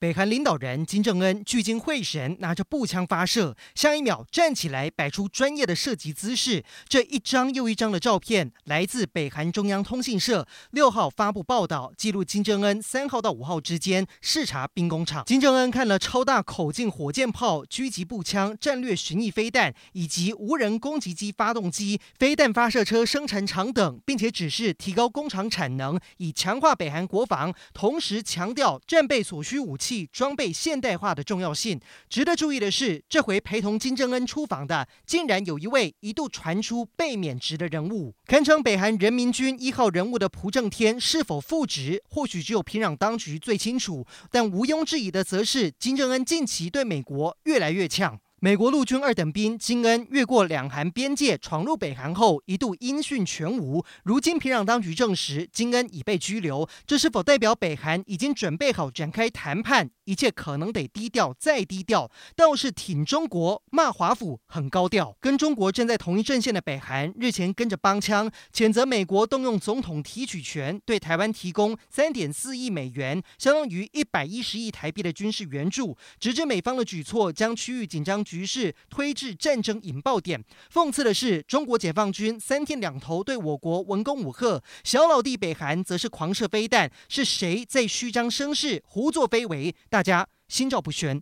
北韩领导人金正恩聚精会神拿着步枪发射，下一秒站起来摆出专业的射击姿势。这一张又一张的照片来自北韩中央通信社，六号发布报道，记录金正恩三号到五号之间视察兵工厂。金正恩看了超大口径火箭炮、狙击步枪、战略巡弋飞弹以及无人攻击机发动机、飞弹发射车生产厂等，并且指示提高工厂产能，以强化北韩国防，同时强调战备所需武器。装备现代化的重要性。值得注意的是，这回陪同金正恩出访的，竟然有一位一度传出被免职的人物，堪称北韩人民军一号人物的朴正天是否复职，或许只有平壤当局最清楚。但毋庸置疑的，则是金正恩近期对美国越来越呛。美国陆军二等兵金恩越过两韩边界闯入北韩后，一度音讯全无。如今平壤当局证实金恩已被拘留，这是否代表北韩已经准备好展开谈判？一切可能得低调再低调。倒是挺中国、骂华府很高调。跟中国站在同一阵线的北韩日前跟着帮腔，谴责美国动用总统提取权对台湾提供三点四亿美元，相当于一百一十亿台币的军事援助，直至美方的举措将区域紧张。局势推至战争引爆点。讽刺的是，中国解放军三天两头对我国文攻武吓，小老弟北韩则是狂射飞弹。是谁在虚张声势、胡作非为？大家心照不宣。